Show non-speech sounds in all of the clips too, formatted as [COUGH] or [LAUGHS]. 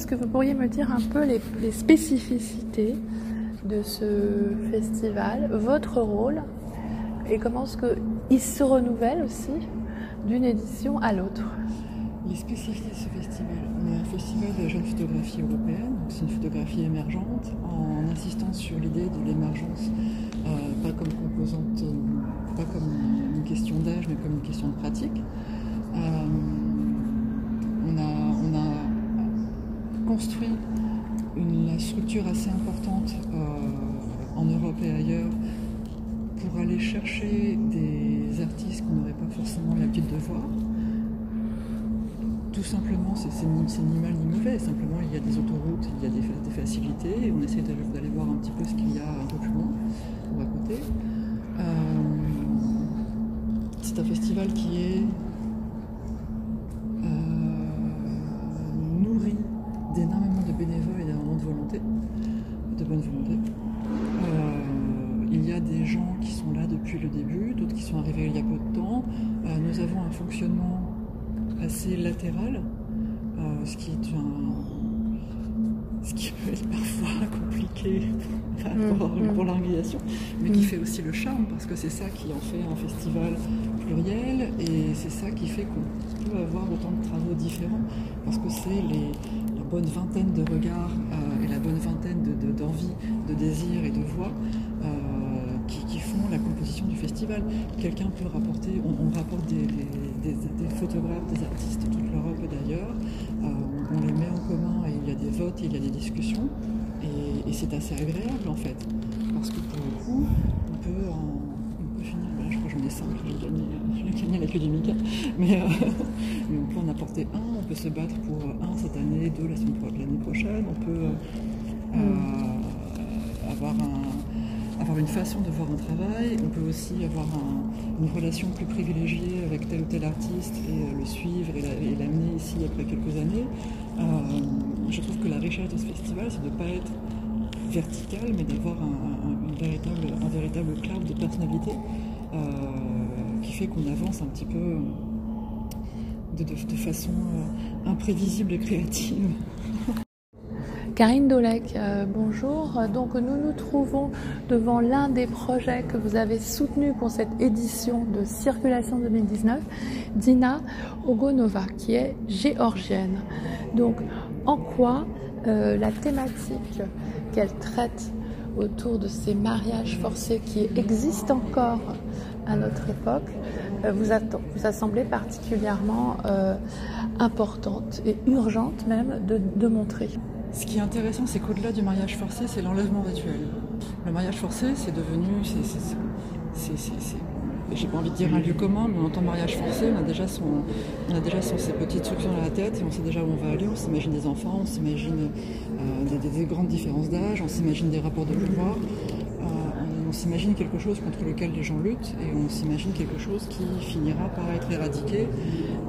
est-ce que vous pourriez me dire un peu les, spécificités de ce festival, votre rôle et comment est-ce qu'il se renouvelle aussi d'une édition à l'autre? Les spécificités de ce festival. On est un festival de la jeune photographie européenne, c'est une photographie émergente en insistant sur l'idée de l'émergence, euh, pas comme composante, euh, pas comme une question d'âge, mais comme une question de pratique. Euh, on, a, construit une structure assez importante en Europe et ailleurs pour aller chercher des artistes qu'on n'aurait pas forcément l'habitude de voir. Tout simplement, c'est ni, mal ni mauvais, simplement il y a des autoroutes, il y a des, facilités, et on essaie d'aller voir un petit peu ce qu'il y a un peu plus loin ou à côté. Euh, c'est un festival qui est sont arrivés il y a peu de temps. Euh, nous avons un fonctionnement assez latéral, euh, ce qui est un, ce qui peut être parfois [LAUGHS] compliqué mm, pour, mm. l'organisation, mais qui mm. fait aussi le charme parce que c'est ça qui en fait un festival pluriel et c'est ça qui fait qu'on peut avoir autant de travaux différents parce que c'est la bonne vingtaine de regards euh, et la bonne vingtaine d'envies, de, de, désirs et de voix la composition du festival. Quelqu'un peut rapporter, on, rapporte des, photographes, des artistes de toute l'Europe et d'ailleurs, euh, on les met en commun et il y a des votes, et il y a des discussions, et, c'est assez agréable en fait, parce que pour le coup, on peut, en, finir, je crois que j'en ai cinq, j'ai gagné, gagné Mika, mais, euh, [LAUGHS] mais, on peut en apporter un, on peut se battre pour un cette année, deux l'année prochaine, on peut euh, avoir un avoir une façon de voir un travail, on peut aussi avoir une relation plus privilégiée avec tel ou tel artiste et euh, le suivre et l'amener ici après quelques années. Euh, je trouve que la richesse de ce festival, c'est de ne pas être vertical, mais d'avoir un, véritable, un véritable cloud de personnalité euh, qui fait qu'on avance un petit peu de façon imprévisible et créative. [LAUGHS] Karine Dolek, euh, bonjour. Donc nous nous trouvons devant l'un des projets que vous avez soutenu pour cette édition de Circulation 2019, Dina Ogonova, qui est géorgienne. Donc en quoi euh, la thématique qu'elle traite autour de ces mariages forcés qui existent encore à notre époque euh, vous, a, vous a semblé particulièrement importante et urgente même de montrer? Ce qui est intéressant, c'est qu'au-delà du mariage forcé, c'est l'enlèvement rituel. Le mariage forcé, c'est devenu. J'ai pas envie de dire un lieu commun, mais en tant mariage forcé, on a déjà, son, on a déjà son, ses petites structures dans la tête et on sait déjà où on va aller. On s'imagine des enfants, on s'imagine euh, des, grandes différences d'âge, on s'imagine des rapports de pouvoir. Euh, on s'imagine quelque chose contre lequel les gens luttent et on s'imagine quelque chose qui finira par être éradiqué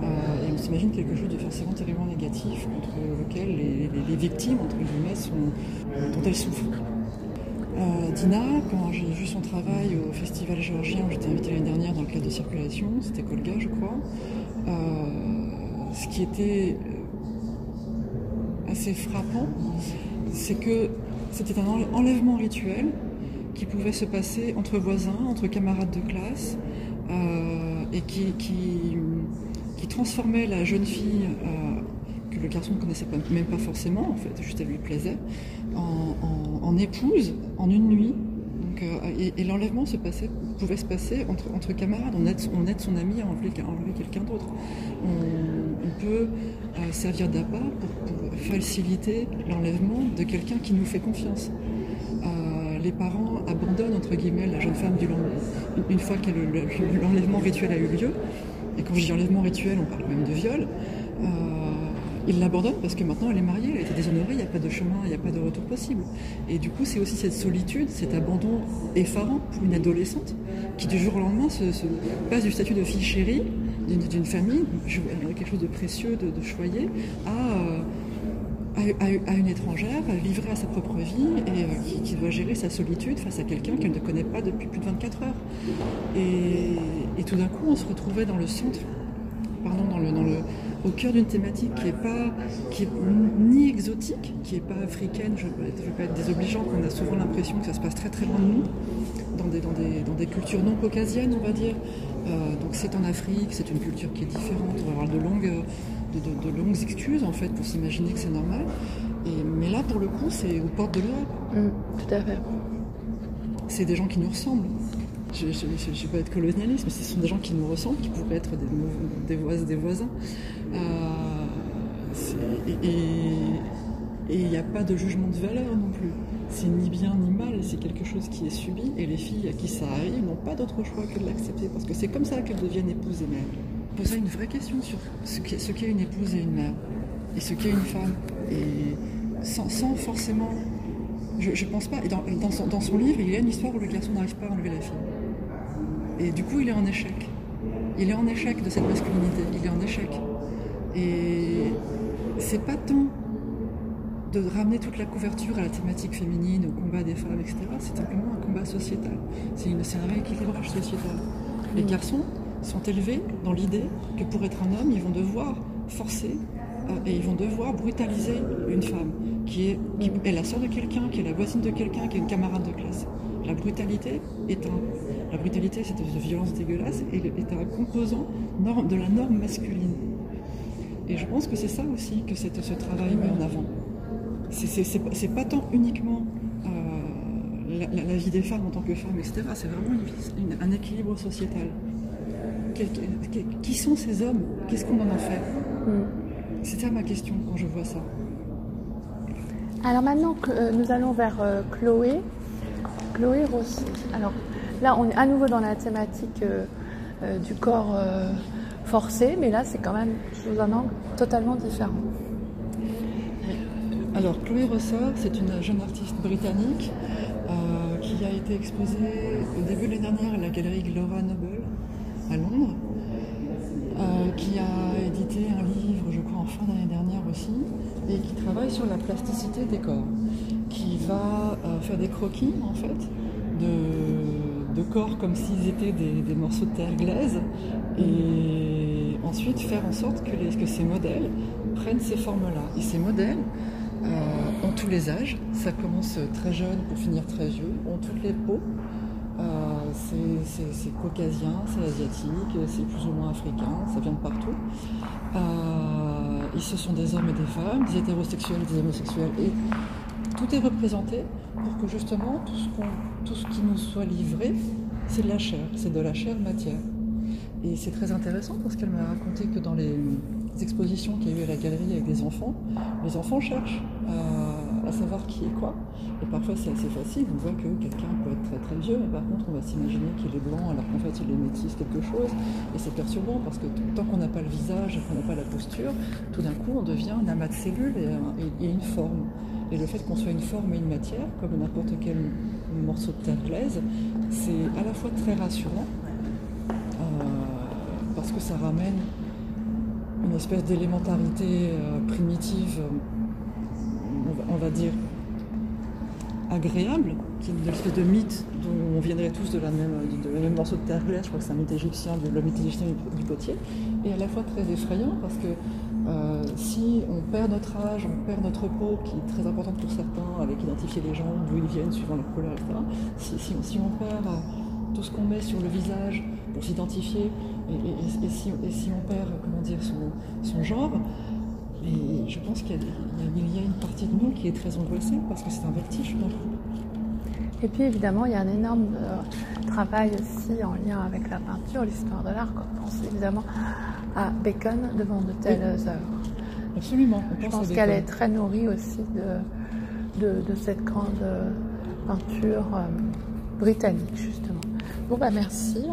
euh, et on s'imagine quelque chose de forcément terriblement négatif contre lequel les, victimes, entre guillemets, sont, dont elles souffrent. Euh, Dina, quand j'ai vu son travail au festival géorgien où j'étais invitée l'année dernière dans le cadre de circulation, c'était Kolga je crois, euh, ce qui était assez frappant, c'est que c'était un enlèvement rituel qui pouvait se passer entre voisins, entre camarades de classe, euh, et qui, qui, transformait la jeune fille, euh, que le garçon ne connaissait même pas forcément, en fait, juste elle lui plaisait, en, épouse en une nuit. Donc, euh, et, l'enlèvement se pouvait se passer entre, camarades. On aide, on aide son ami à enlever, quelqu'un d'autre. On, peut servir d'appât pour faciliter l'enlèvement de quelqu'un qui nous fait confiance les parents abandonnent entre guillemets la jeune femme du lendemain, une fois que l'enlèvement rituel a eu lieu. Et quand je dis enlèvement rituel, on parle même de viol. Euh, ils l'abandonnent parce que maintenant elle est mariée, elle a été déshonorée, il n'y a pas de chemin, il n'y a pas de retour possible. Et du coup, c'est aussi cette solitude, cet abandon effarant pour une adolescente qui du jour au lendemain se, passe du statut de fille chérie d'une famille, quelque chose de précieux, de, de choyé, à. Euh, à, une étrangère, livrée à sa propre vie et euh, qui, doit gérer sa solitude face à quelqu'un qu'elle ne connaît pas depuis plus de 24 heures. Et, tout d'un coup, on se retrouvait dans le centre, pardon, dans le, au cœur d'une thématique qui est pas, ni exotique, qui est pas africaine. Je ne veux, pas être désobligeante, on a souvent l'impression que ça se passe très très loin de nous, dans des, dans des, dans des cultures non caucasiennes, on va dire. Euh, donc c'est en Afrique, c'est une culture qui est différente. On va avoir de longues, de, de, longues excuses en fait pour s'imaginer que c'est normal. Et, mais là, pour le coup, c'est aux portes de l'Europe. Mm, tout à fait. C'est des gens qui nous ressemblent je ne vais pas être colonialiste, mais ce sont des gens qui nous ressemblent, qui pourraient être des, voisins. Des voisins. Euh, et il n'y a pas de jugement de valeur non plus. C'est ni bien ni mal, c'est quelque chose qui est subi, et les filles à qui ça arrive n'ont pas d'autre choix que de l'accepter, parce que c'est comme ça qu'elles deviennent épouses et mères. Poser une vraie question sur ce qu'est une épouse et une mère, et ce qu'est une femme, et sans, forcément je, je, pense pas. Et dans, dans, son, dans, son, livre, il y a une histoire où le garçon n'arrive pas à enlever la fille. Et du coup, il est en échec. Il est en échec de cette masculinité. Il est en échec. Et c'est pas tant de ramener toute la couverture à la thématique féminine, au combat des femmes, etc. C'est simplement un combat sociétal. C'est un rééquilibrage sociétal. Les garçons sont élevés dans l'idée que pour être un homme, ils vont devoir forcer euh, et ils vont devoir brutaliser une femme qui est, est la sœur de quelqu'un, qui est la voisine de quelqu'un, qui est une camarade de classe. La brutalité est un, la brutalité, c'est une violence dégueulasse, et est un composant de la norme masculine. Et je pense que c'est ça aussi que ce travail met en avant. C'est pas tant uniquement euh, la, vie des femmes en tant que femmes, etc. C'est vraiment un équilibre sociétal. Qui sont ces hommes? Qu'est-ce qu'on en a fait? Mm. C'est ça ma question quand je vois ça. Alors maintenant euh, nous allons vers euh, Chloé, Chloé Rossi. Alors là, on est à nouveau dans la thématique euh, du corps forcé, mais là, c'est quand même sous un angle totalement différent. Alors, Chloé Rosser, c'est une jeune artiste britannique qui a été exposée au début de l'année dernière à la galerie Glora Noble à Londres, qui a édité un livre, je crois, en fin d'année dernière aussi, et qui travaille sur la plasticité des corps, qui va euh, faire des croquis en fait de, corps comme s'ils étaient des, morceaux de terre glaise et ensuite faire en sorte que, ces modèles prennent ces formes-là. Et ces modèles euh, ont tous les âges, ça commence très jeune pour finir très vieux, ont toutes les peaux. Euh, c'est caucasien, c'est asiatique, c'est plus ou moins africain, ça vient de partout. Euh, ce sont des hommes et des femmes, des hétérosexuels, des homosexuels, et tout est représenté pour que justement tout ce, qui nous soit livré, c'est de la chair, c'est de la chair matière. Et c'est très intéressant parce qu'elle m'a raconté que dans les expositions qu'il y a eu à la galerie avec des enfants, les enfants cherchent à, savoir qui est quoi. Et parfois c'est assez facile, on voit que quelqu'un peut être très très vieux, mais par contre on va s'imaginer qu'il est blanc alors qu'en fait il est métisse quelque chose. Et c'est perturbant parce que tant qu'on n'a pas le visage et qu'on n'a pas la posture, tout d'un coup on devient un amas de cellules et, une forme. Et le fait qu'on soit une forme et une matière, comme n'importe quel morceau de terre glaise, c'est à la fois très rassurant, euh, parce que ça ramène une espèce d'élémentarité euh, primitive, on va, dire agréable, qui est une espèce de mythe dont on viendrait tous de la même, de morceau de terre glace, je crois que c'est un mythe égyptien, le mythe égyptien du potier, et à la fois très effrayant parce que euh, si on perd notre âge, on perd notre peau, qui est très importante pour certains, avec identifier les gens, d'où ils viennent, suivant leur couleur, etc. Si, on perd tout ce qu'on met sur le visage pour s'identifier, et, si, on perd comment dire, son, genre, et je pense qu'il y, a une partie de nous qui est très angoissée parce que c'est un vertige Et puis évidemment, il y a un énorme euh, travail aussi en lien avec la peinture, l'histoire de l'art. On pense évidemment à Bacon devant de telles œuvres. Absolument. je pense qu'elle est très nourrie aussi de, de, cette grande euh, peinture euh, britannique, justement. Bon, bah merci.